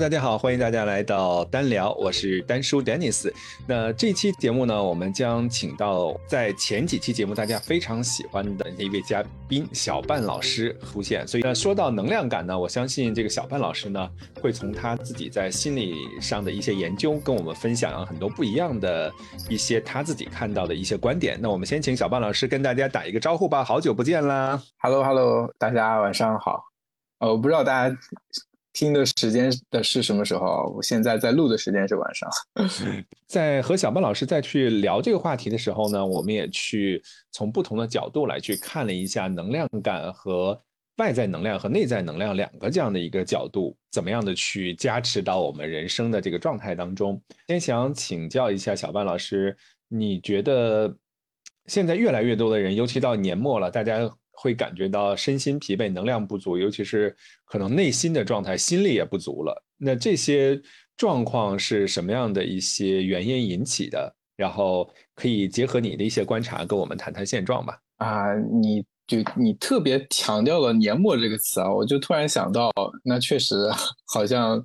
大家好，欢迎大家来到单聊，我是丹叔 Dennis。那这期节目呢，我们将请到在前几期节目大家非常喜欢的那位嘉宾小半老师出现。所以呢，说到能量感呢，我相信这个小半老师呢，会从他自己在心理上的一些研究，跟我们分享很多不一样的一些他自己看到的一些观点。那我们先请小半老师跟大家打一个招呼吧，好久不见啦！Hello Hello，大家晚上好。呃，我不知道大家。听的时间的是什么时候？我现在在录的时间是晚上。在和小班老师再去聊这个话题的时候呢，我们也去从不同的角度来去看了一下能量感和外在能量和内在能量两个这样的一个角度，怎么样的去加持到我们人生的这个状态当中。先想请教一下小班老师，你觉得现在越来越多的人，尤其到年末了，大家。会感觉到身心疲惫、能量不足，尤其是可能内心的状态、心力也不足了。那这些状况是什么样的一些原因引起的？然后可以结合你的一些观察，跟我们谈谈现状吧。啊，你就你特别强调了“年末”这个词啊，我就突然想到，那确实好像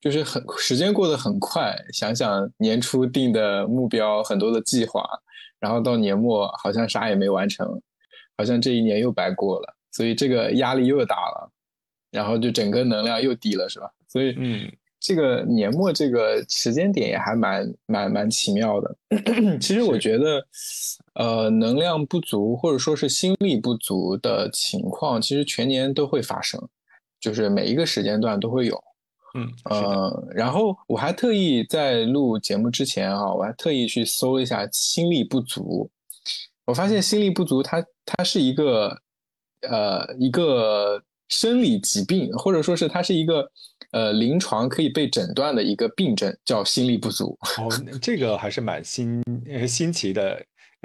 就是很时间过得很快。想想年初定的目标，很多的计划，然后到年末好像啥也没完成。好像这一年又白过了，所以这个压力又大了，然后就整个能量又低了，是吧？所以，嗯，这个年末这个时间点也还蛮蛮蛮奇妙的。其实我觉得，呃，能量不足或者说是心力不足的情况，其实全年都会发生，就是每一个时间段都会有。嗯，呃，然后我还特意在录节目之前啊，我还特意去搜了一下心力不足。我发现心力不足，它它是一个，呃，一个生理疾病，或者说是它是一个，呃，临床可以被诊断的一个病症，叫心力不足。哦，这个还是蛮新新奇的。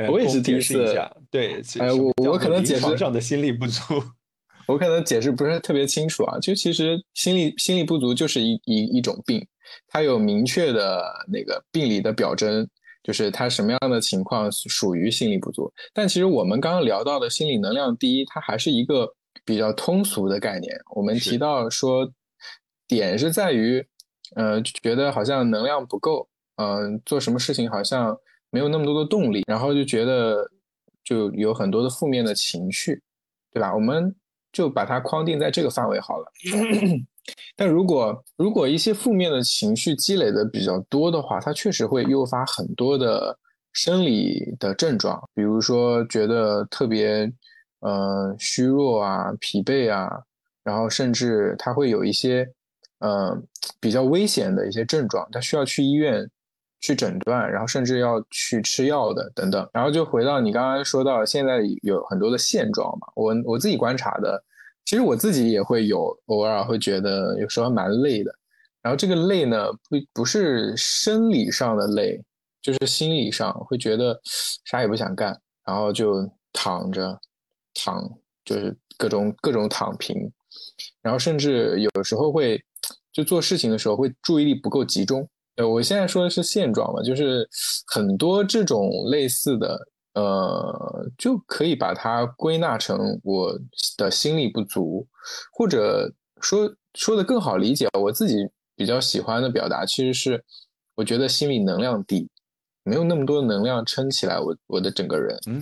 我也是第一次。对，哎，我我可能解释上的心力不足，我可能解释不是特别清楚啊。就其实心力心力不足就是一一一种病，它有明确的那个病理的表征。就是他什么样的情况属于心理不足？但其实我们刚刚聊到的心理能量第一，它还是一个比较通俗的概念。我们提到说，点是在于，呃，觉得好像能量不够，嗯，做什么事情好像没有那么多的动力，然后就觉得就有很多的负面的情绪，对吧？我们就把它框定在这个范围好了。但如果如果一些负面的情绪积累的比较多的话，它确实会诱发很多的生理的症状，比如说觉得特别呃虚弱啊、疲惫啊，然后甚至它会有一些呃比较危险的一些症状，它需要去医院去诊断，然后甚至要去吃药的等等。然后就回到你刚刚说到现在有很多的现状嘛，我我自己观察的。其实我自己也会有偶尔会觉得有时候蛮累的，然后这个累呢不不是生理上的累，就是心理上会觉得啥也不想干，然后就躺着躺，就是各种各种躺平，然后甚至有时候会就做事情的时候会注意力不够集中。呃，我现在说的是现状嘛，就是很多这种类似的。呃，就可以把它归纳成我的心力不足，或者说说的更好理解，我自己比较喜欢的表达其实是，我觉得心理能量低，没有那么多能量撑起来我我的整个人。嗯，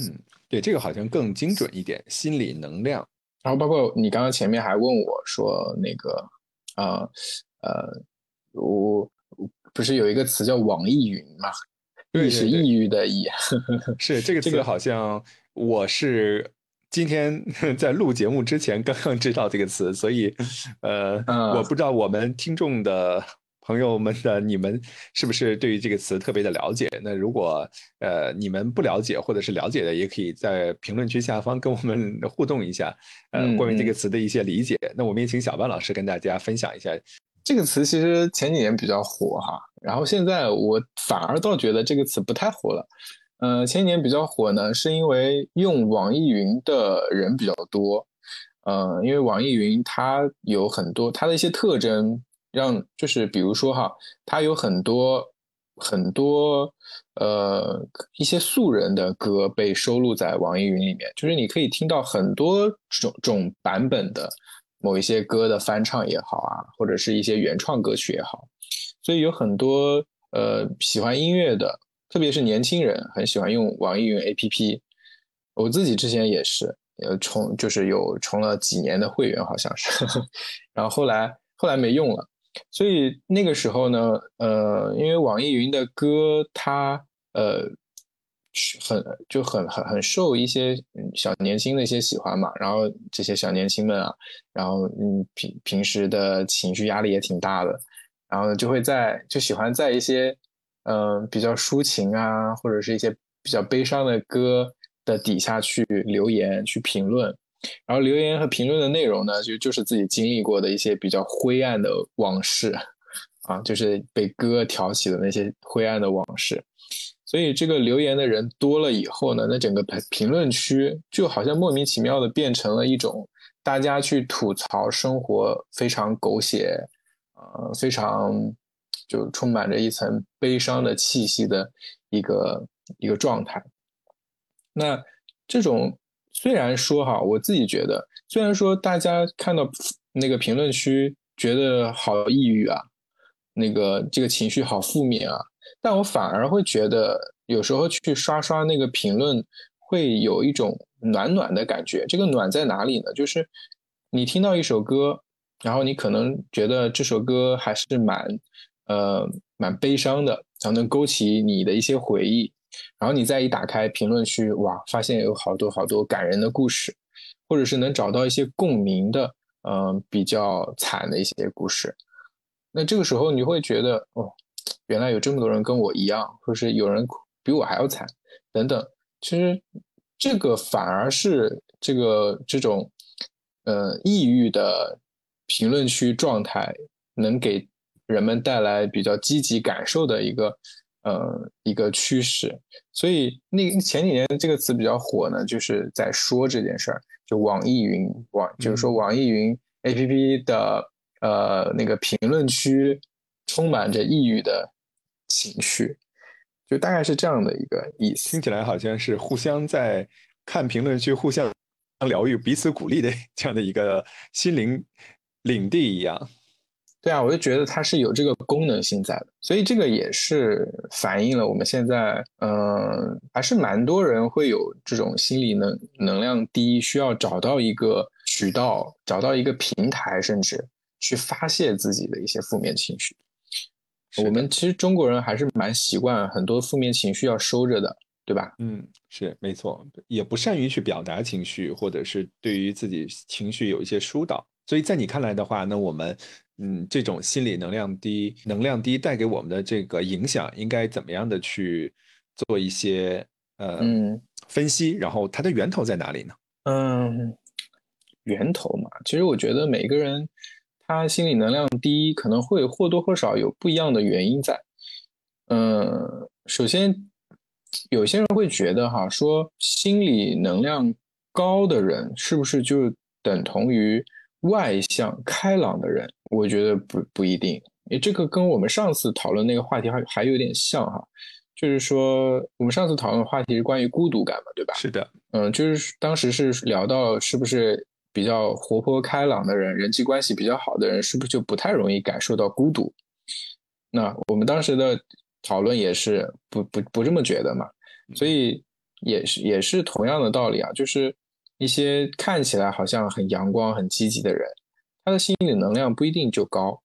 对，这个好像更精准一点，心理能量。然后包括你刚刚前面还问我说那个，啊呃，我不是有一个词叫网易云嘛？抑是抑郁的抑，是这个词好像我是今天 在录节目之前刚刚知道这个词，所以呃，我不知道我们听众的朋友们的你们是不是对于这个词特别的了解？那如果呃你们不了解或者是了解的，也可以在评论区下方跟我们互动一下，呃，关于这个词的一些理解。那我们也请小班老师跟大家分享一下。这个词其实前几年比较火哈，然后现在我反而倒觉得这个词不太火了。呃，前几年比较火呢，是因为用网易云的人比较多。呃，因为网易云它有很多它的一些特征，让就是比如说哈，它有很多很多呃一些素人的歌被收录在网易云里面，就是你可以听到很多种种版本的。某一些歌的翻唱也好啊，或者是一些原创歌曲也好，所以有很多呃喜欢音乐的，特别是年轻人很喜欢用网易云 APP。我自己之前也是，呃，充就是有充了几年的会员，好像是，然后后来后来没用了。所以那个时候呢，呃，因为网易云的歌它呃很就很很很受一些小年轻的一些喜欢嘛，然后这些小年轻们啊，然后嗯平平时的情绪压力也挺大的，然后就会在就喜欢在一些嗯比较抒情啊或者是一些比较悲伤的歌的底下去留言去评论。然后留言和评论的内容呢，就就是自己经历过的一些比较灰暗的往事，啊，就是被歌挑起的那些灰暗的往事。所以这个留言的人多了以后呢，那整个评评论区就好像莫名其妙的变成了一种大家去吐槽生活非常狗血，呃，非常就充满着一层悲伤的气息的一个一个状态。那这种。虽然说哈，我自己觉得，虽然说大家看到那个评论区觉得好抑郁啊，那个这个情绪好负面啊，但我反而会觉得有时候去刷刷那个评论，会有一种暖暖的感觉。这个暖在哪里呢？就是你听到一首歌，然后你可能觉得这首歌还是蛮呃蛮悲伤的，然后能勾起你的一些回忆。然后你再一打开评论区，哇，发现有好多好多感人的故事，或者是能找到一些共鸣的，嗯，比较惨的一些故事。那这个时候你会觉得，哦，原来有这么多人跟我一样，或是有人比我还要惨，等等。其实这个反而是这个这种，呃，抑郁的评论区状态，能给人们带来比较积极感受的一个。呃，一个趋势，所以那前几年这个词比较火呢，就是在说这件事儿，就网易云网，就是说网易云 A P P 的呃那个评论区充满着抑郁的情绪，就大概是这样的一个意思。听起来好像是互相在看评论区，互相疗愈、彼此鼓励的这样的一个心灵领地一样。对啊，我就觉得它是有这个功能性在的，所以这个也是反映了我们现在，嗯，还是蛮多人会有这种心理能能量低，需要找到一个渠道，找到一个平台，甚至去发泄自己的一些负面情绪。我们其实中国人还是蛮习惯很多负面情绪要收着的，对吧？嗯，是没错，也不善于去表达情绪，或者是对于自己情绪有一些疏导。所以在你看来的话，那我们。嗯，这种心理能量低、能量低带给我们的这个影响，应该怎么样的去做一些呃分析？然后它的源头在哪里呢？嗯，源头嘛，其实我觉得每个人他心理能量低，可能会或多或少有不一样的原因在。嗯，首先有些人会觉得哈，说心理能量高的人是不是就等同于外向开朗的人？我觉得不不一定，诶，这个跟我们上次讨论那个话题还还有点像哈，就是说我们上次讨论的话题是关于孤独感嘛，对吧？是的，嗯，就是当时是聊到是不是比较活泼开朗的人，人际关系比较好的人，是不是就不太容易感受到孤独？那我们当时的讨论也是不不不这么觉得嘛，所以也是也是同样的道理啊，就是一些看起来好像很阳光、很积极的人。他的心理能量不一定就高，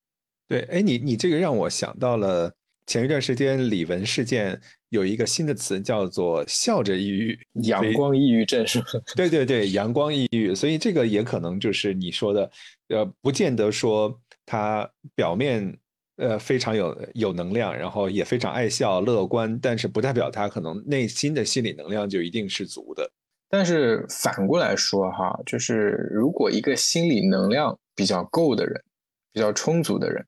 对，哎，你你这个让我想到了前一段时间李玟事件有一个新的词叫做“笑着抑郁”，阳光抑郁症是吧？对对对，阳光抑郁，所以这个也可能就是你说的，呃，不见得说他表面呃非常有有能量，然后也非常爱笑乐观，但是不代表他可能内心的心理能量就一定是足的。但是反过来说哈，就是如果一个心理能量比较够的人，比较充足的人，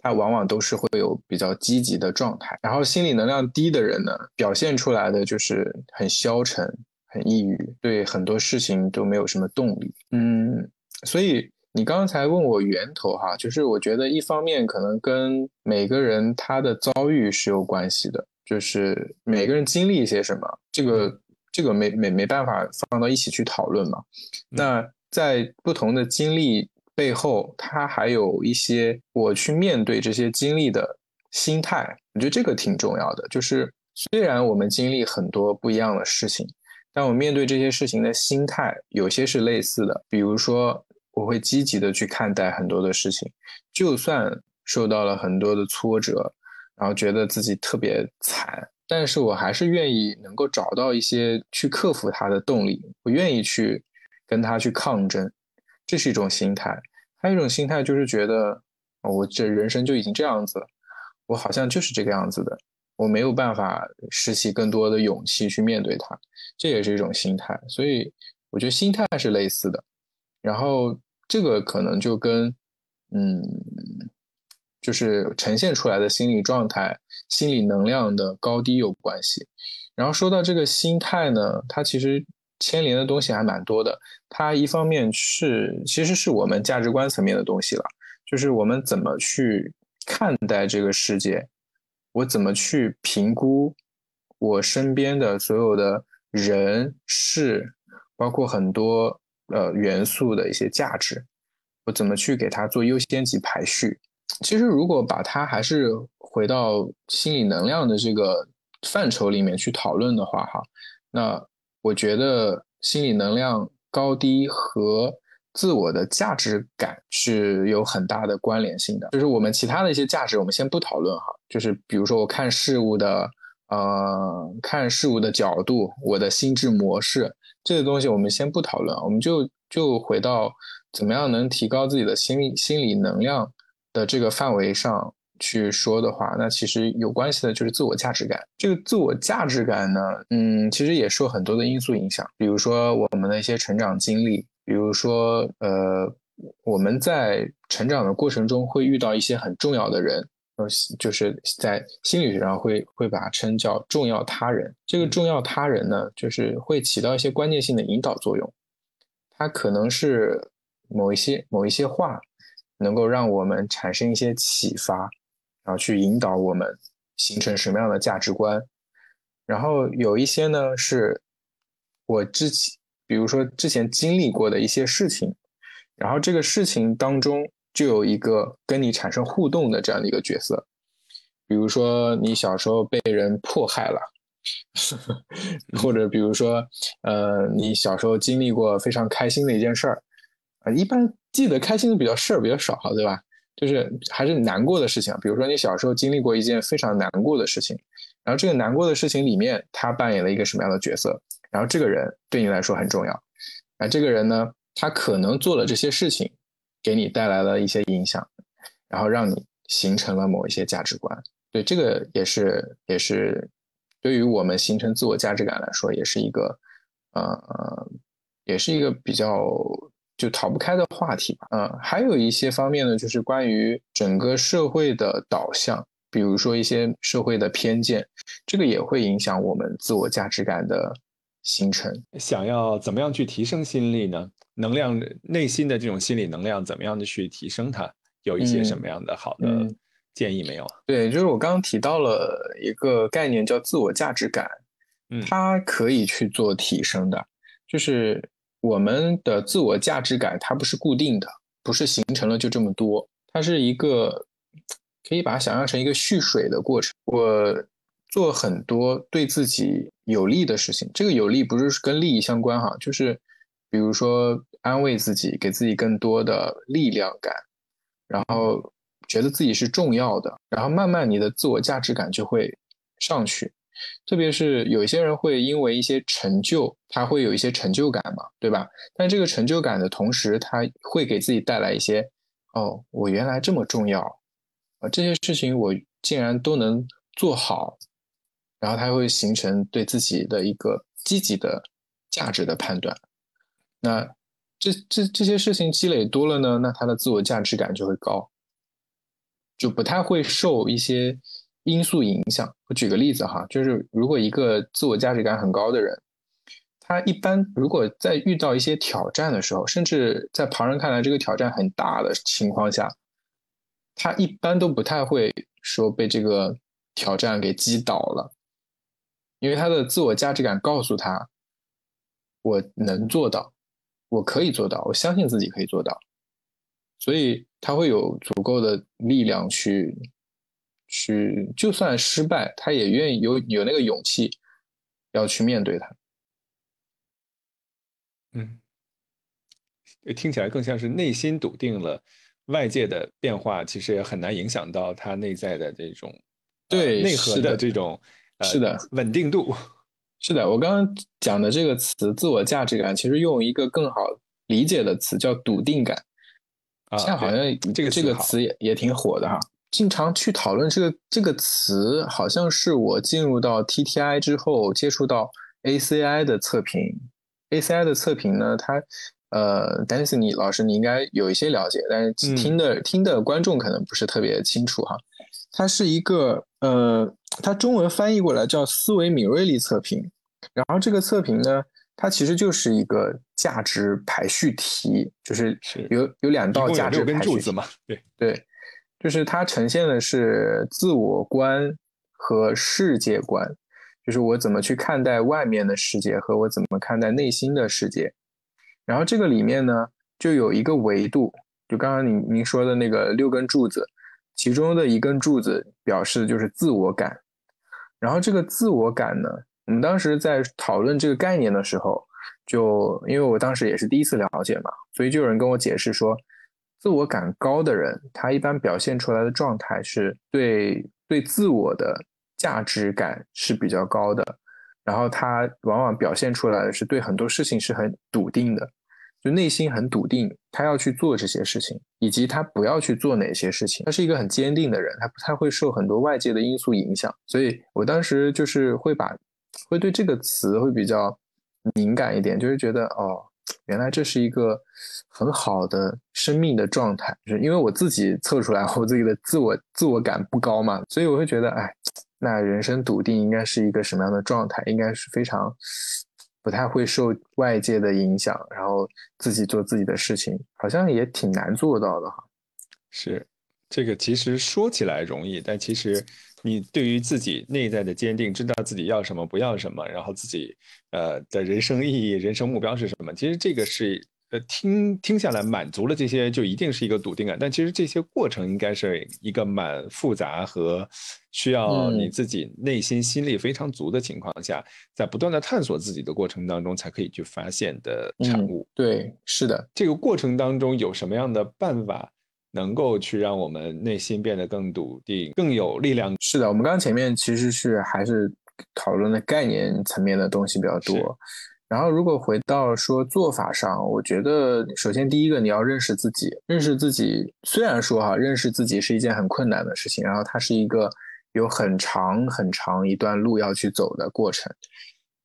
他往往都是会有比较积极的状态。然后心理能量低的人呢，表现出来的就是很消沉、很抑郁，对很多事情都没有什么动力。嗯，所以你刚才问我源头哈，就是我觉得一方面可能跟每个人他的遭遇是有关系的，就是每个人经历一些什么，这个。这个没没没办法放到一起去讨论嘛？那在不同的经历背后，他还有一些我去面对这些经历的心态。我觉得这个挺重要的。就是虽然我们经历很多不一样的事情，但我面对这些事情的心态有些是类似的。比如说，我会积极的去看待很多的事情，就算受到了很多的挫折，然后觉得自己特别惨，但是我还是愿意能够找到一些去克服它的动力。我愿意去跟他去抗争，这是一种心态。还有一种心态就是觉得，我这人生就已经这样子了，我好像就是这个样子的，我没有办法拾起更多的勇气去面对它，这也是一种心态。所以我觉得心态是类似的。然后这个可能就跟，嗯，就是呈现出来的心理状态、心理能量的高低有关系。然后说到这个心态呢，它其实。牵连的东西还蛮多的，它一方面是其实是我们价值观层面的东西了，就是我们怎么去看待这个世界，我怎么去评估我身边的所有的人事，包括很多呃元素的一些价值，我怎么去给它做优先级排序。其实如果把它还是回到心理能量的这个范畴里面去讨论的话，哈，那。我觉得心理能量高低和自我的价值感是有很大的关联性的。就是我们其他的一些价值，我们先不讨论哈。就是比如说我看事物的，呃，看事物的角度，我的心智模式，这个东西我们先不讨论，我们就就回到怎么样能提高自己的心理心理能量的这个范围上。去说的话，那其实有关系的就是自我价值感。这个自我价值感呢，嗯，其实也受很多的因素影响，比如说我们的一些成长经历，比如说呃，我们在成长的过程中会遇到一些很重要的人，呃，就是在心理学上会会把它称叫重要他人。这个重要他人呢，就是会起到一些关键性的引导作用，它可能是某一些某一些话，能够让我们产生一些启发。然后去引导我们形成什么样的价值观，然后有一些呢是我之前，比如说之前经历过的一些事情，然后这个事情当中就有一个跟你产生互动的这样的一个角色，比如说你小时候被人迫害了，或者比如说呃你小时候经历过非常开心的一件事儿，啊一般记得开心的比较事儿比较少，对吧？就是还是难过的事情，比如说你小时候经历过一件非常难过的事情，然后这个难过的事情里面，他扮演了一个什么样的角色？然后这个人对你来说很重要，那这个人呢，他可能做了这些事情，给你带来了一些影响，然后让你形成了某一些价值观。对，这个也是也是对于我们形成自我价值感来说，也是一个呃，也是一个比较。就逃不开的话题吧，嗯，还有一些方面呢，就是关于整个社会的导向，比如说一些社会的偏见，这个也会影响我们自我价值感的形成。想要怎么样去提升心力呢？能量内心的这种心理能量，怎么样的去提升它？有一些什么样的好的建议没有？对，就是我刚刚提到了一个概念叫自我价值感，嗯，它可以去做提升的，就是。我们的自我价值感它不是固定的，不是形成了就这么多，它是一个可以把它想象成一个蓄水的过程。我做很多对自己有利的事情，这个有利不是跟利益相关哈，就是比如说安慰自己，给自己更多的力量感，然后觉得自己是重要的，然后慢慢你的自我价值感就会上去。特别是有一些人会因为一些成就，他会有一些成就感嘛，对吧？但这个成就感的同时，他会给自己带来一些，哦，我原来这么重要，啊，这些事情我竟然都能做好，然后他会形成对自己的一个积极的价值的判断。那这这这些事情积累多了呢，那他的自我价值感就会高，就不太会受一些。因素影响。我举个例子哈，就是如果一个自我价值感很高的人，他一般如果在遇到一些挑战的时候，甚至在旁人看来这个挑战很大的情况下，他一般都不太会说被这个挑战给击倒了，因为他的自我价值感告诉他，我能做到，我可以做到，我相信自己可以做到，所以他会有足够的力量去去，就算失败，他也愿意有有那个勇气要去面对它。嗯，听起来更像是内心笃定了，外界的变化其实也很难影响到他内在的这种对内核的这种是的稳定度。是的，我刚刚讲的这个词“自我价值感”，其实用一个更好理解的词叫“笃定感”。啊，现在好像这个这个词也也挺火的哈。经常去讨论这个这个词，好像是我进入到 TTI 之后接触到 ACI 的测评。ACI 的测评呢，它呃，丹尼斯你老师你应该有一些了解，但是听的听的观众可能不是特别清楚哈。它是一个呃，它中文翻译过来叫思维敏锐力测评。然后这个测评呢，它其实就是一个价值排序题，就是有有两道价值排序嘛。对对，就是它呈现的是自我观和世界观，就是我怎么去看待外面的世界和我怎么看待内心的世界。然后这个里面呢，就有一个维度，就刚刚您您说的那个六根柱子。其中的一根柱子表示的就是自我感，然后这个自我感呢，我们当时在讨论这个概念的时候，就因为我当时也是第一次了解嘛，所以就有人跟我解释说，自我感高的人，他一般表现出来的状态是对对自我的价值感是比较高的，然后他往往表现出来的是对很多事情是很笃定的。就内心很笃定，他要去做这些事情，以及他不要去做哪些事情。他是一个很坚定的人，他不太会受很多外界的因素影响。所以我当时就是会把，会对这个词会比较敏感一点，就是觉得哦，原来这是一个很好的生命的状态。就是因为我自己测出来，我自己的自我自我感不高嘛，所以我会觉得，哎，那人生笃定应该是一个什么样的状态？应该是非常。不太会受外界的影响，然后自己做自己的事情，好像也挺难做到的哈。是，这个其实说起来容易，但其实你对于自己内在的坚定，知道自己要什么不要什么，然后自己呃的人生意义、人生目标是什么，其实这个是。呃，听听下来满足了这些，就一定是一个笃定感。但其实这些过程应该是一个蛮复杂和需要你自己内心心力非常足的情况下，在不断的探索自己的过程当中，才可以去发现的产物。对，是的。这个过程当中有什么样的办法能够去让我们内心变得更笃定、更有力量？是的，我们刚刚前面其实是还是讨论的概念层面的东西比较多。然后，如果回到说做法上，我觉得首先第一个你要认识自己，认识自己。虽然说哈，认识自己是一件很困难的事情，然后它是一个有很长很长一段路要去走的过程。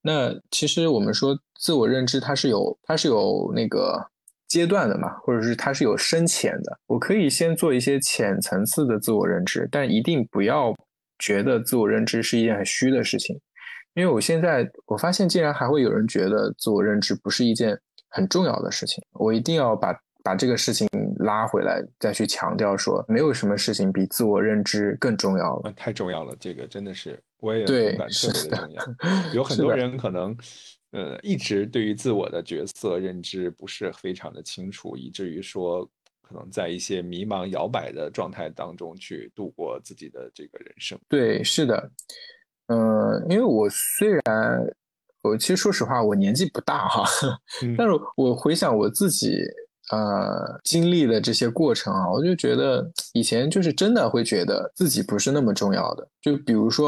那其实我们说自我认知，它是有它是有那个阶段的嘛，或者是它是有深浅的。我可以先做一些浅层次的自我认知，但一定不要觉得自我认知是一件很虚的事情。因为我现在我发现，竟然还会有人觉得自我认知不是一件很重要的事情。我一定要把把这个事情拉回来，再去强调说，没有什么事情比自我认知更重要了。太重要了，这个真的是我也同感，特别的重要。有很多人可能，呃，一直对于自我的角色认知不是非常的清楚，以至于说，可能在一些迷茫摇摆的状态当中去度过自己的这个人生。对，是的。嗯，因为我虽然我其实说实话，我年纪不大哈，但是我回想我自己呃经历的这些过程啊，我就觉得以前就是真的会觉得自己不是那么重要的。就比如说，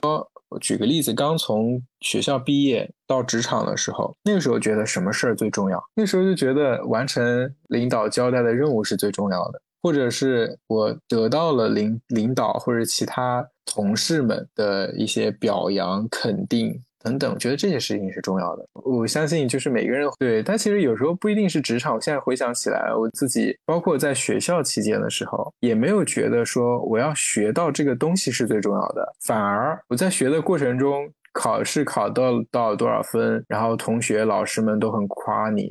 我举个例子，刚从学校毕业到职场的时候，那个时候觉得什么事儿最重要？那时候就觉得完成领导交代的任务是最重要的。或者是我得到了领领导或者其他同事们的一些表扬、肯定等等，我觉得这些事情是重要的。我相信，就是每个人对，但其实有时候不一定是职场。我现在回想起来，我自己包括在学校期间的时候，也没有觉得说我要学到这个东西是最重要的。反而我在学的过程中，考试考到到多少分，然后同学、老师们都很夸你，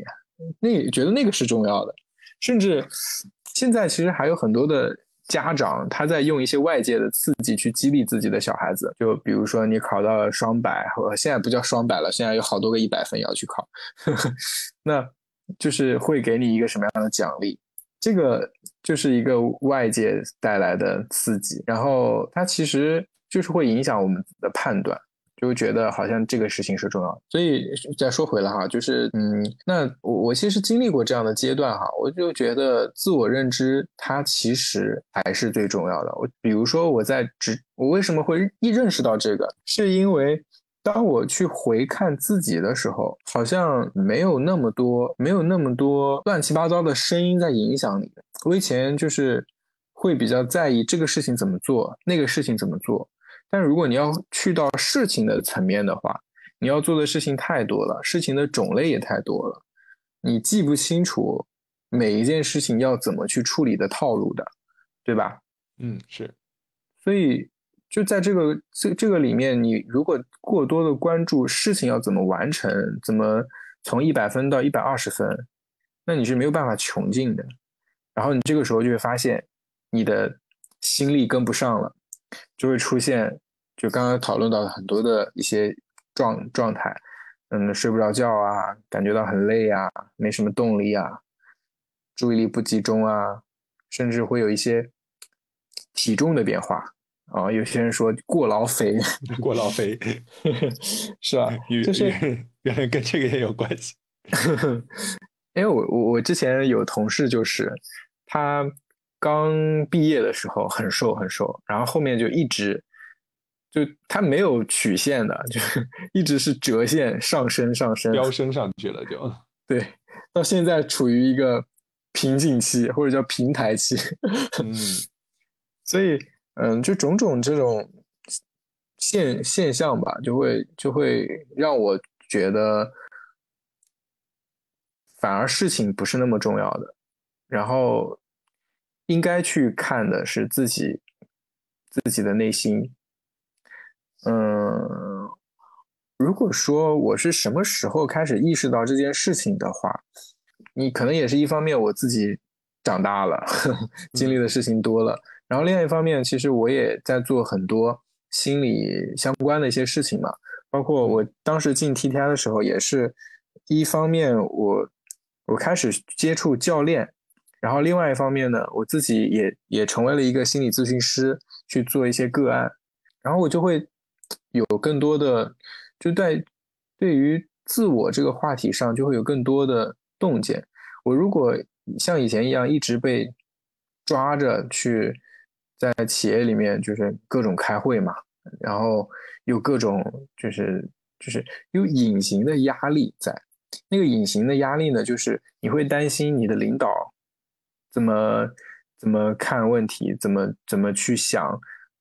那觉得那个是重要的，甚至。现在其实还有很多的家长，他在用一些外界的刺激去激励自己的小孩子。就比如说你考到了双百，和现在不叫双百了，现在有好多个一百分要去考，那就是会给你一个什么样的奖励？这个就是一个外界带来的刺激，然后它其实就是会影响我们的判断。就觉得好像这个事情是重要，所以再说回来哈，就是嗯，那我我其实经历过这样的阶段哈，我就觉得自我认知它其实还是最重要的。我比如说我在直，我为什么会一认识到这个，是因为当我去回看自己的时候，好像没有那么多，没有那么多乱七八糟的声音在影响你。我以前就是会比较在意这个事情怎么做，那个事情怎么做。但如果你要去到事情的层面的话，你要做的事情太多了，事情的种类也太多了，你记不清楚每一件事情要怎么去处理的套路的，对吧？嗯，是。所以就在这个这这个里面，你如果过多的关注事情要怎么完成，怎么从一百分到一百二十分，那你是没有办法穷尽的。然后你这个时候就会发现，你的心力跟不上了。就会出现，就刚刚讨论到很多的一些状状态，嗯，睡不着觉啊，感觉到很累啊，没什么动力啊，注意力不集中啊，甚至会有一些体重的变化啊。有些人说过劳肥，过劳肥 是吧？就是原来跟这个也有关系。因为我我我之前有同事就是他。刚毕业的时候很瘦很瘦，然后后面就一直就他没有曲线的，就是一直是折线上升上升，飙升上去了就。对，到现在处于一个瓶颈期或者叫平台期，嗯，所以嗯，就种种这种现现象吧，就会就会让我觉得反而事情不是那么重要的，然后。应该去看的是自己自己的内心。嗯，如果说我是什么时候开始意识到这件事情的话，你可能也是一方面我自己长大了，经历的事情多了，然后另外一方面，其实我也在做很多心理相关的一些事情嘛，包括我当时进 TTI 的时候，也是一方面我我开始接触教练。然后另外一方面呢，我自己也也成为了一个心理咨询师，去做一些个案，然后我就会有更多的就在对于自我这个话题上就会有更多的洞见。我如果像以前一样一直被抓着去在企业里面就是各种开会嘛，然后有各种就是就是有隐形的压力在，那个隐形的压力呢，就是你会担心你的领导。怎么怎么看问题？怎么怎么去想？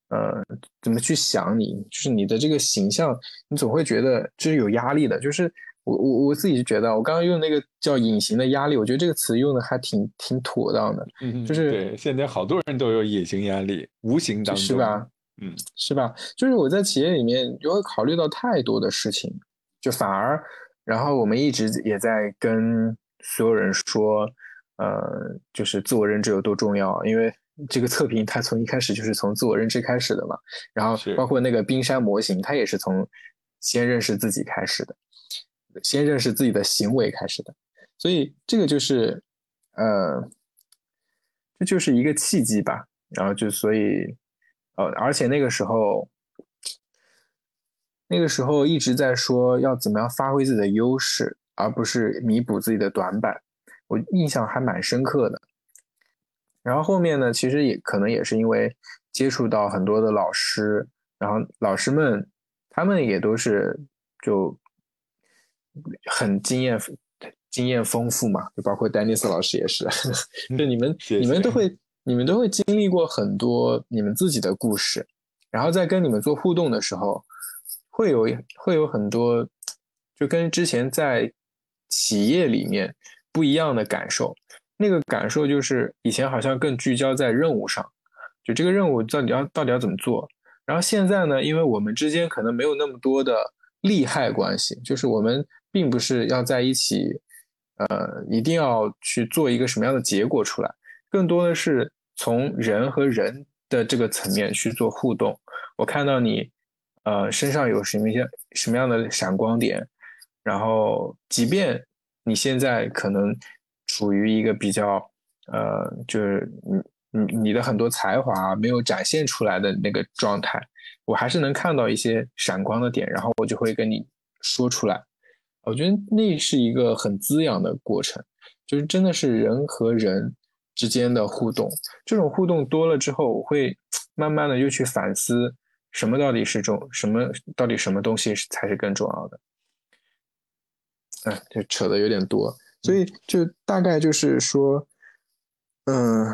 呃，怎么去想你？就是你的这个形象，你总会觉得就是有压力的。就是我我我自己就觉得，我刚刚用那个叫隐形的压力，我觉得这个词用的还挺挺妥当的。嗯，就是对，现在好多人都有隐形压力，无形当中是吧？嗯，是吧？就是我在企业里面就会考虑到太多的事情，就反而，然后我们一直也在跟所有人说。呃，就是自我认知有多重要？因为这个测评它从一开始就是从自我认知开始的嘛。然后包括那个冰山模型，它也是从先认识自己开始的，先认识自己的行为开始的。所以这个就是呃，这就是一个契机吧。然后就所以呃，而且那个时候，那个时候一直在说要怎么样发挥自己的优势，而不是弥补自己的短板。我印象还蛮深刻的，然后后面呢，其实也可能也是因为接触到很多的老师，然后老师们他们也都是就很经验经验丰富嘛，就包括丹尼斯老师也是，就你们你们都会你们都会经历过很多你们自己的故事，然后在跟你们做互动的时候，会有会有很多就跟之前在企业里面。不一样的感受，那个感受就是以前好像更聚焦在任务上，就这个任务到底要到底要怎么做。然后现在呢，因为我们之间可能没有那么多的利害关系，就是我们并不是要在一起，呃，一定要去做一个什么样的结果出来，更多的是从人和人的这个层面去做互动。我看到你，呃，身上有什么一些什么样的闪光点，然后即便。你现在可能处于一个比较呃，就是你你你的很多才华没有展现出来的那个状态，我还是能看到一些闪光的点，然后我就会跟你说出来。我觉得那是一个很滋养的过程，就是真的是人和人之间的互动，这种互动多了之后，我会慢慢的又去反思，什么到底是重，什么到底什么东西才是更重要的。哎，就扯的有点多，所以就大概就是说，嗯，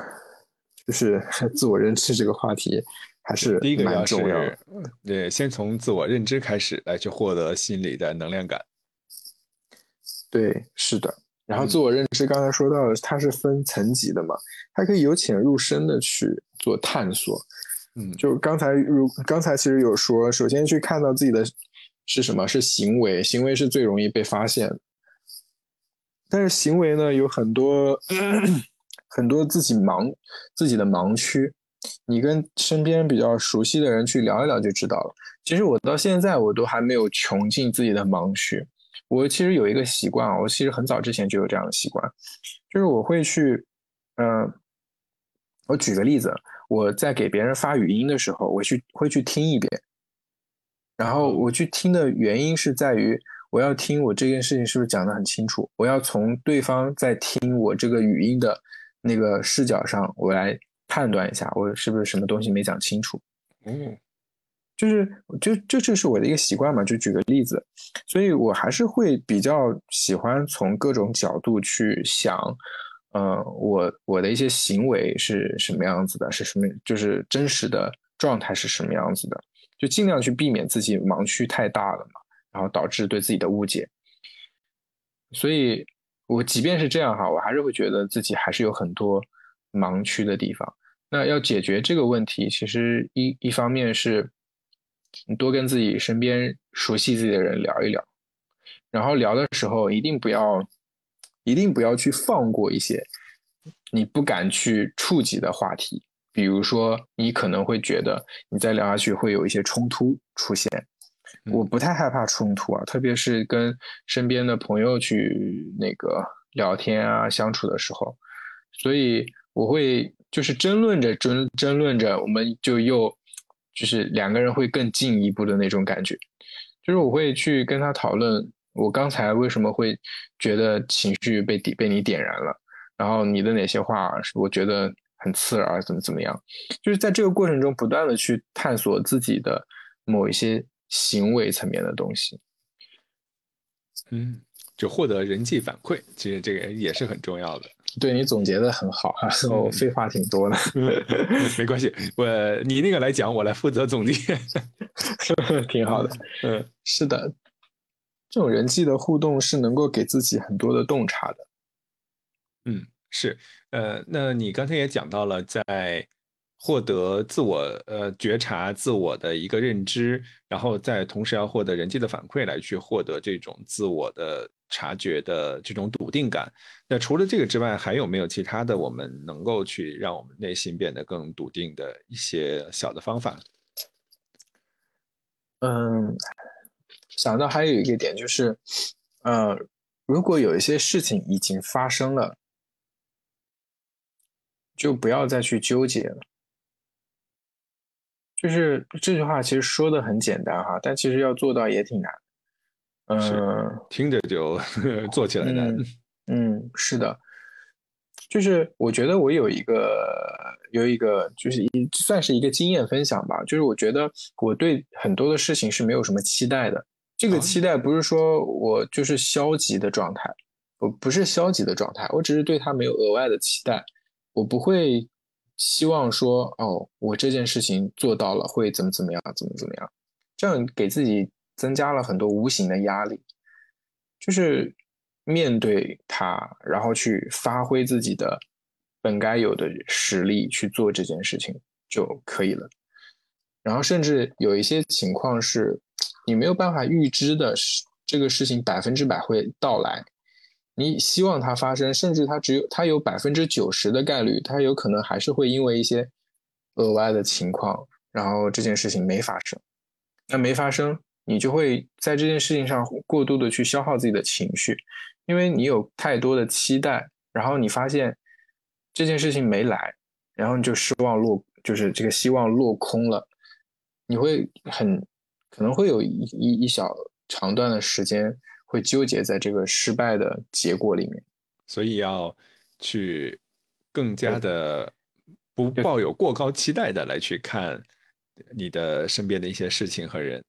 就是 自我认知这个话题还是第一个要重要的。对，先从自我认知开始来去获得心理的能量感。对，是的。然后自我认知刚才说到了，它是分层级的嘛，它可以由浅入深的去做探索。嗯，就刚才如刚才其实有说，首先去看到自己的是什么，是行为，行为是最容易被发现。但是行为呢，有很多 很多自己盲自己的盲区，你跟身边比较熟悉的人去聊一聊就知道了。其实我到现在我都还没有穷尽自己的盲区。我其实有一个习惯我其实很早之前就有这样的习惯，就是我会去，嗯，我举个例子，我在给别人发语音的时候，我去会去听一遍，然后我去听的原因是在于，我要听我这件事情是不是讲得很清楚，我要从对方在听我这个语音的那个视角上，我来判断一下，我是不是什么东西没讲清楚。嗯。就是就这就是我的一个习惯嘛，就举个例子，所以我还是会比较喜欢从各种角度去想，呃，我我的一些行为是什么样子的，是什么，就是真实的状态是什么样子的，就尽量去避免自己盲区太大了嘛，然后导致对自己的误解。所以，我即便是这样哈，我还是会觉得自己还是有很多盲区的地方。那要解决这个问题，其实一一方面是。你多跟自己身边熟悉自己的人聊一聊，然后聊的时候一定不要，一定不要去放过一些你不敢去触及的话题。比如说，你可能会觉得你再聊下去会有一些冲突出现。我不太害怕冲突啊，特别是跟身边的朋友去那个聊天啊相处的时候，所以我会就是争论着争争论着，我们就又。就是两个人会更进一步的那种感觉，就是我会去跟他讨论，我刚才为什么会觉得情绪被点被你点燃了，然后你的哪些话是我觉得很刺耳，怎么怎么样，就是在这个过程中不断的去探索自己的某一些行为层面的东西，嗯，就获得人际反馈，其实这个也是很重要的。对你总结的很好哈，我废话挺多的，没关系，我你那个来讲，我来负责总结，挺好的。嗯，是的，这种人际的互动是能够给自己很多的洞察的。嗯，是，呃，那你刚才也讲到了，在获得自我呃觉察自我的一个认知，然后在同时要获得人际的反馈，来去获得这种自我的。察觉的这种笃定感，那除了这个之外，还有没有其他的我们能够去让我们内心变得更笃定的一些小的方法？嗯，想到还有一个点就是，呃，如果有一些事情已经发生了，就不要再去纠结了。就是这句话其实说的很简单哈，但其实要做到也挺难。嗯，听着就 做起来难。嗯，是的，就是我觉得我有一个有一个，就是一算是一个经验分享吧。就是我觉得我对很多的事情是没有什么期待的。这个期待不是说我就是消极的状态，我不是消极的状态，我只是对他没有额外的期待。我不会希望说，哦，我这件事情做到了会怎么怎么样，怎么怎么样，这样给自己。增加了很多无形的压力，就是面对它，然后去发挥自己的本该有的实力去做这件事情就可以了。然后甚至有一些情况是你没有办法预知的，这个事情百分之百会到来。你希望它发生，甚至它只有它有百分之九十的概率，它有可能还是会因为一些额外的情况，然后这件事情没发生。那没发生。你就会在这件事情上过度的去消耗自己的情绪，因为你有太多的期待，然后你发现这件事情没来，然后你就失望落，就是这个希望落空了，你会很可能会有一一一小长段的时间会纠结在这个失败的结果里面，所以要去更加的不抱有过高期待的来去看你的身边的一些事情和人。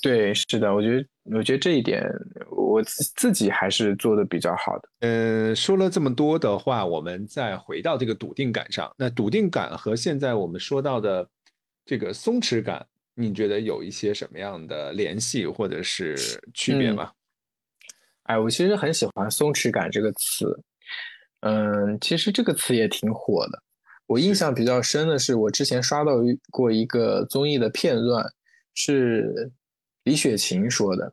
对，是的，我觉得，我觉得这一点我自自己还是做的比较好的。嗯，说了这么多的话，我们再回到这个笃定感上。那笃定感和现在我们说到的这个松弛感，你觉得有一些什么样的联系或者是区别吗？哎，我其实很喜欢“松弛感”这个词。嗯，其实这个词也挺火的。我印象比较深的是，我之前刷到过一个综艺的片段，是。李雪琴说的，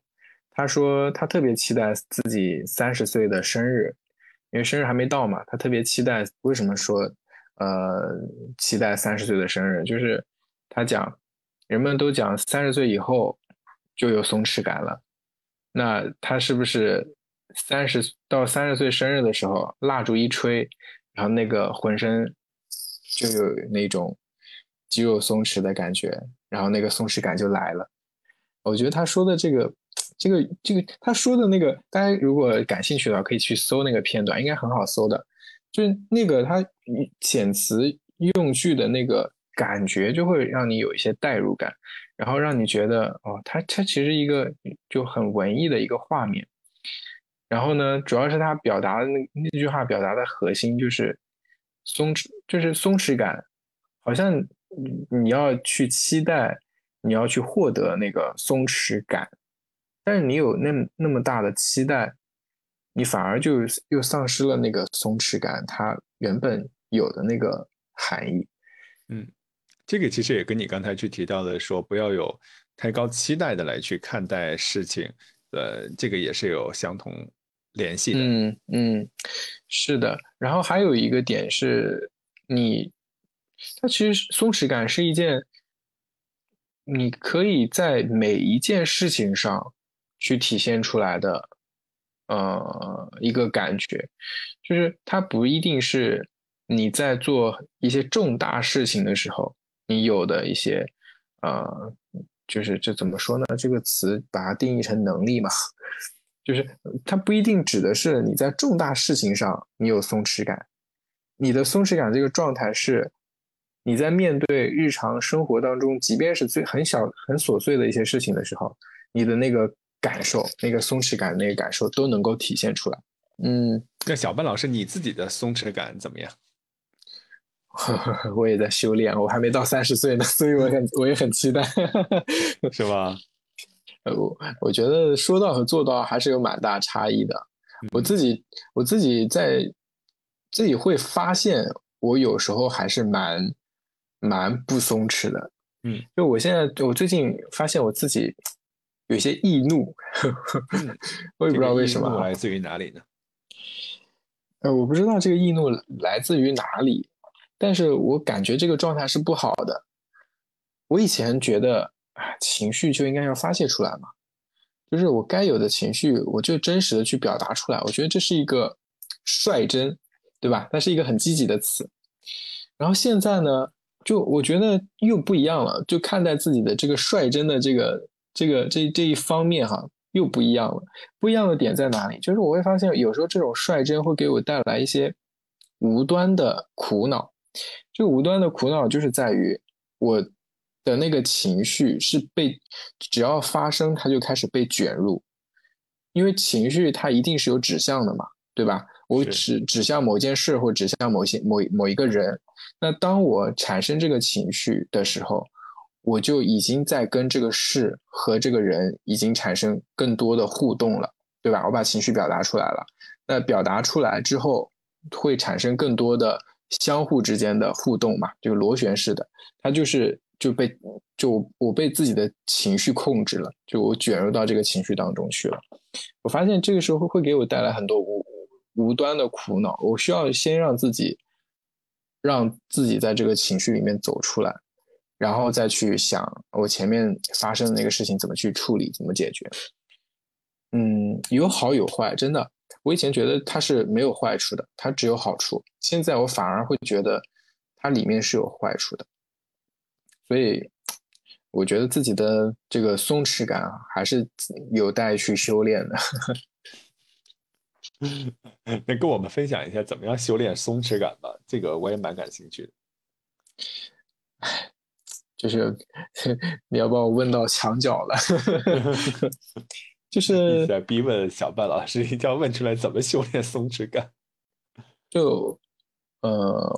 她说她特别期待自己三十岁的生日，因为生日还没到嘛，她特别期待。为什么说呃期待三十岁的生日？就是她讲，人们都讲三十岁以后就有松弛感了，那他是不是三十到三十岁生日的时候，蜡烛一吹，然后那个浑身就有那种肌肉松弛的感觉，然后那个松弛感就来了。我觉得他说的这个，这个，这个，他说的那个，大家如果感兴趣的话，可以去搜那个片段，应该很好搜的。就是那个他遣词用句的那个感觉，就会让你有一些代入感，然后让你觉得哦，他他其实一个就很文艺的一个画面。然后呢，主要是他表达的那那句话表达的核心就是松弛，就是松弛感，好像你要去期待。你要去获得那个松弛感，但是你有那那么大的期待，你反而就又丧失了那个松弛感它原本有的那个含义。嗯，这个其实也跟你刚才去提到的说不要有太高期待的来去看待事情，呃，这个也是有相同联系的。嗯嗯，是的。然后还有一个点是，你它其实松弛感是一件。你可以在每一件事情上去体现出来的，呃，一个感觉，就是它不一定是你在做一些重大事情的时候你有的一些，呃，就是这怎么说呢？这个词把它定义成能力嘛，就是它不一定指的是你在重大事情上你有松弛感，你的松弛感这个状态是。你在面对日常生活当中，即便是最很小、很琐碎的一些事情的时候，你的那个感受、那个松弛感、那个感受都能够体现出来。嗯，那小班老师，你自己的松弛感怎么样？我也在修炼，我还没到三十岁呢，所以我很我也很期待，是吧？我我觉得说到和做到还是有蛮大差异的。我自己我自己在自己会发现，我有时候还是蛮。蛮不松弛的，嗯，就我现在，我最近发现我自己有些易怒，我也不知道为什么，来自于哪里呢？呃，我不知道这个易怒来自于哪里，但是我感觉这个状态是不好的。我以前觉得，情绪就应该要发泄出来嘛，就是我该有的情绪，我就真实的去表达出来。我觉得这是一个率真，对吧？它是一个很积极的词。然后现在呢？就我觉得又不一样了，就看待自己的这个率真的这个这个这这一方面哈，又不一样了。不一样的点在哪里？就是我会发现，有时候这种率真会给我带来一些无端的苦恼。这个无端的苦恼就是在于我的那个情绪是被只要发生，它就开始被卷入，因为情绪它一定是有指向的嘛，对吧？我指指向某件事，或指向某些某某一个人。那当我产生这个情绪的时候，我就已经在跟这个事和这个人已经产生更多的互动了，对吧？我把情绪表达出来了。那表达出来之后，会产生更多的相互之间的互动嘛？就螺旋式的，它就是就被就我被自己的情绪控制了，就我卷入到这个情绪当中去了。我发现这个时候会给我带来很多无无端的苦恼。我需要先让自己。让自己在这个情绪里面走出来，然后再去想我前面发生的那个事情怎么去处理，怎么解决。嗯，有好有坏，真的。我以前觉得它是没有坏处的，它只有好处。现在我反而会觉得它里面是有坏处的。所以我觉得自己的这个松弛感啊，还是有待去修炼的。那跟我们分享一下怎么样修炼松弛感吧？这个我也蛮感兴趣的。就是 你要把我问到墙角了，就是在逼问小半老师，一定要问出来怎么修炼松弛感。就呃，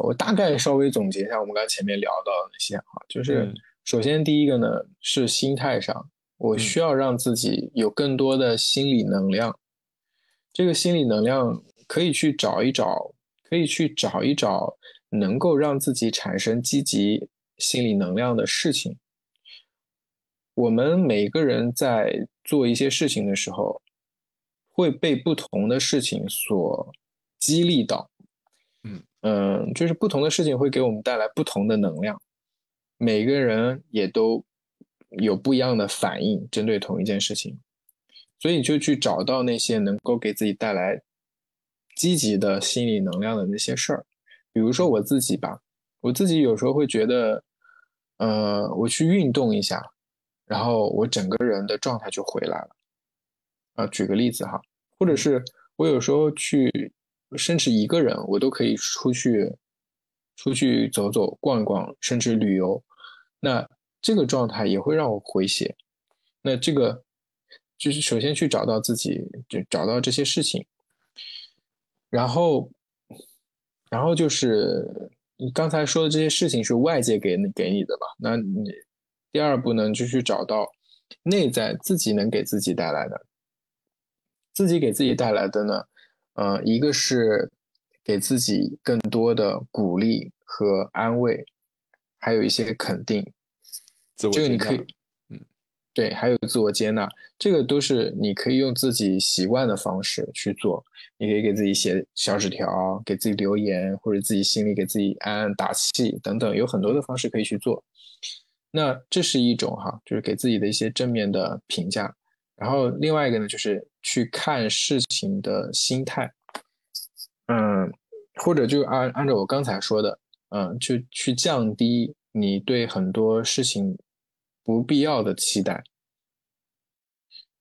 我大概稍微总结一下我们刚才前面聊到的那些哈，就是首先第一个呢是心态上，我需要让自己有更多的心理能量。这个心理能量可以去找一找，可以去找一找能够让自己产生积极。心理能量的事情，我们每个人在做一些事情的时候，会被不同的事情所激励到。嗯嗯，就是不同的事情会给我们带来不同的能量，每个人也都有不一样的反应，针对同一件事情，所以就去找到那些能够给自己带来积极的心理能量的那些事儿，比如说我自己吧。我自己有时候会觉得，呃，我去运动一下，然后我整个人的状态就回来了。啊，举个例子哈，或者是我有时候去，甚至一个人我都可以出去，出去走走、逛一逛，甚至旅游，那这个状态也会让我回血。那这个就是首先去找到自己，就找到这些事情，然后，然后就是。你刚才说的这些事情是外界给给你的吧？那你第二步呢，就去找到内在自己能给自己带来的，自己给自己带来的呢，呃，一个是给自己更多的鼓励和安慰，还有一些肯定，这个你可以。对，还有自我接纳，这个都是你可以用自己习惯的方式去做。你可以给自己写小纸条，给自己留言，或者自己心里给自己暗暗打气等等，有很多的方式可以去做。那这是一种哈，就是给自己的一些正面的评价。然后另外一个呢，就是去看事情的心态，嗯，或者就按按照我刚才说的，嗯，就去降低你对很多事情。不必要的期待，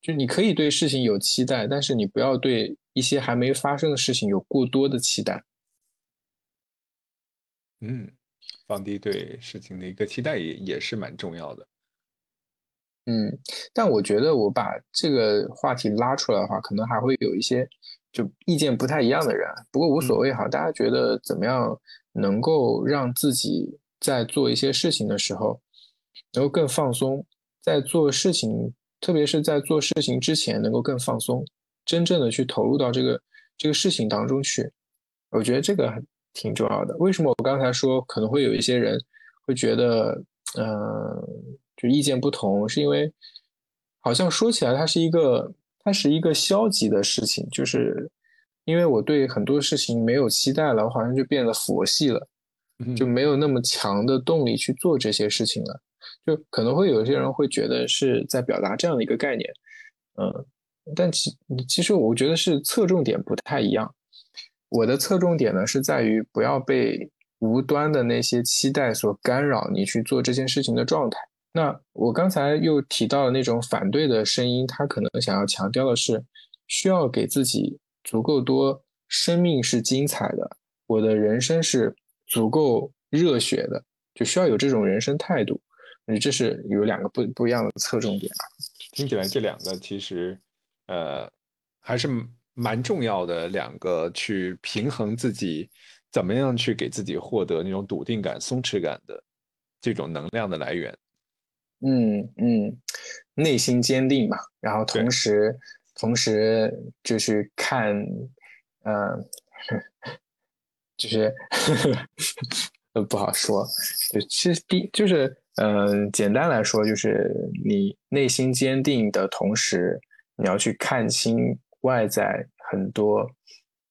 就你可以对事情有期待，但是你不要对一些还没发生的事情有过多的期待。嗯，放低对事情的一个期待也也是蛮重要的。嗯，但我觉得我把这个话题拉出来的话，可能还会有一些就意见不太一样的人。不过无所谓哈，大家觉得怎么样能够让自己在做一些事情的时候。能够更放松，在做事情，特别是在做事情之前，能够更放松，真正的去投入到这个这个事情当中去。我觉得这个挺重要的。为什么我刚才说可能会有一些人会觉得，嗯，就意见不同，是因为好像说起来它是一个它是一个消极的事情，就是因为我对很多事情没有期待了，我好像就变得佛系了，就没有那么强的动力去做这些事情了。就可能会有一些人会觉得是在表达这样的一个概念，嗯，但其其实我觉得是侧重点不太一样。我的侧重点呢是在于不要被无端的那些期待所干扰你去做这件事情的状态。那我刚才又提到了那种反对的声音，他可能想要强调的是，需要给自己足够多生命是精彩的，我的人生是足够热血的，就需要有这种人生态度。你这是有两个不不一样的侧重点啊，听起来这两个其实，呃，还是蛮重要的两个去平衡自己，怎么样去给自己获得那种笃定感、松弛感的这种能量的来源。嗯嗯，内心坚定嘛，然后同时同时就是看，嗯，就是 呃不好说，就其实第就是。嗯，简单来说，就是你内心坚定的同时，你要去看清外在很多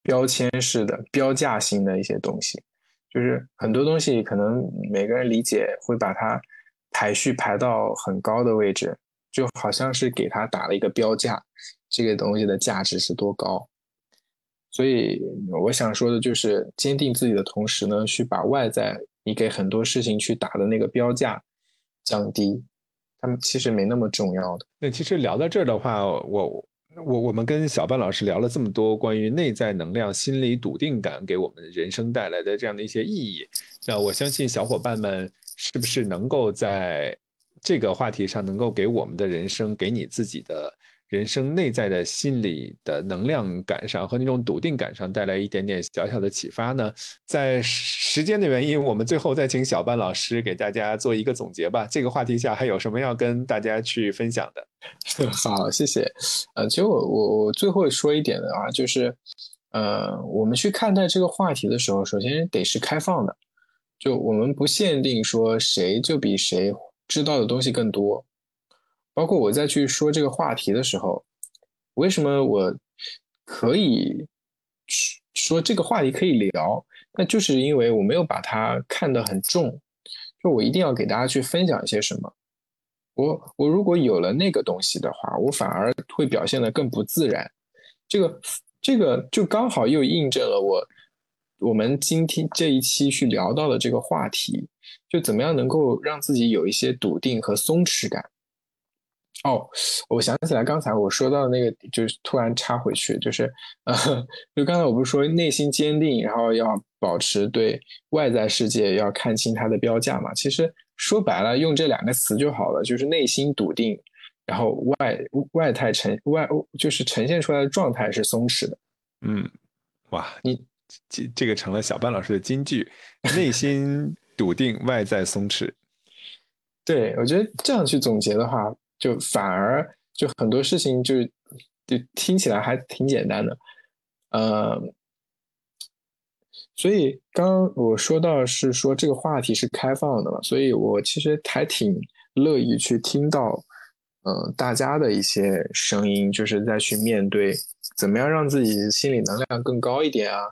标签式的、标价型的一些东西。就是很多东西，可能每个人理解会把它排序排到很高的位置，就好像是给它打了一个标价，这个东西的价值是多高。所以我想说的就是，坚定自己的同时呢，去把外在你给很多事情去打的那个标价降低，他们其实没那么重要的。那其实聊到这儿的话，我我我们跟小班老师聊了这么多关于内在能量、心理笃定感给我们人生带来的这样的一些意义，那我相信小伙伴们是不是能够在这个话题上能够给我们的人生，给你自己的。人生内在的心理的能量感上和那种笃定感上带来一点点小小的启发呢？在时间的原因，我们最后再请小班老师给大家做一个总结吧。这个话题下还有什么要跟大家去分享的？好，谢谢。呃，其实我我我最后说一点的啊，就是呃，我们去看待这个话题的时候，首先得是开放的，就我们不限定说谁就比谁知道的东西更多。包括我再去说这个话题的时候，为什么我可以说这个话题可以聊？那就是因为我没有把它看得很重，就我一定要给大家去分享一些什么。我我如果有了那个东西的话，我反而会表现得更不自然。这个这个就刚好又印证了我我们今天这一期去聊到的这个话题，就怎么样能够让自己有一些笃定和松弛感。哦，我想起来刚才我说到的那个，就是突然插回去，就是呃，就刚才我不是说内心坚定，然后要保持对外在世界要看清它的标价嘛？其实说白了，用这两个词就好了，就是内心笃定，然后外外态呈外就是呈现出来的状态是松弛的。嗯，哇，你这这个成了小班老师的金句，内心笃定，外在松弛。对，我觉得这样去总结的话。就反而就很多事情就就听起来还挺简单的，呃，所以刚我说到是说这个话题是开放的嘛，所以我其实还挺乐意去听到，嗯，大家的一些声音，就是再去面对怎么样让自己心理能量更高一点啊。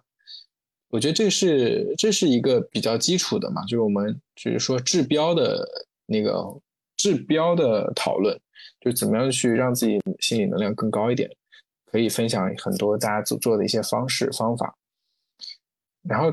我觉得这是这是一个比较基础的嘛，就是我们就是说治标的那个。治标的讨论，就怎么样去让自己心理能量更高一点，可以分享很多大家做做的一些方式方法。然后，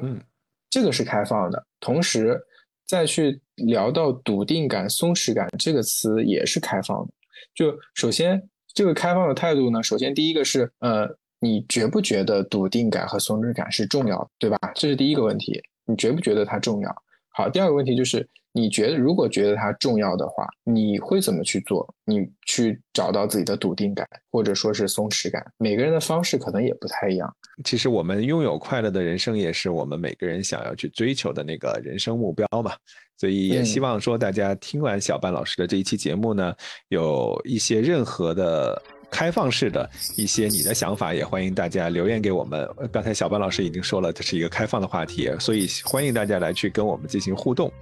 这个是开放的，同时再去聊到笃定感、松弛感这个词也是开放的。就首先这个开放的态度呢，首先第一个是，呃，你觉不觉得笃定感和松弛感是重要的，对吧？这是第一个问题，你觉不觉得它重要？好，第二个问题就是。你觉得如果觉得它重要的话，你会怎么去做？你去找到自己的笃定感，或者说是松弛感。每个人的方式可能也不太一样。其实我们拥有快乐的人生，也是我们每个人想要去追求的那个人生目标嘛。所以也希望说大家听完小半老师的这一期节目呢，有一些任何的。开放式的一些你的想法，也欢迎大家留言给我们。刚才小班老师已经说了，这是一个开放的话题，所以欢迎大家来去跟我们进行互动。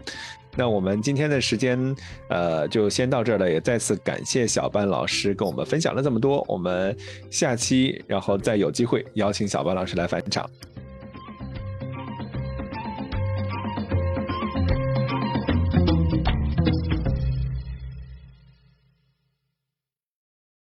那我们今天的时间，呃，就先到这儿了。也再次感谢小班老师跟我们分享了这么多。我们下期，然后再有机会邀请小班老师来返场。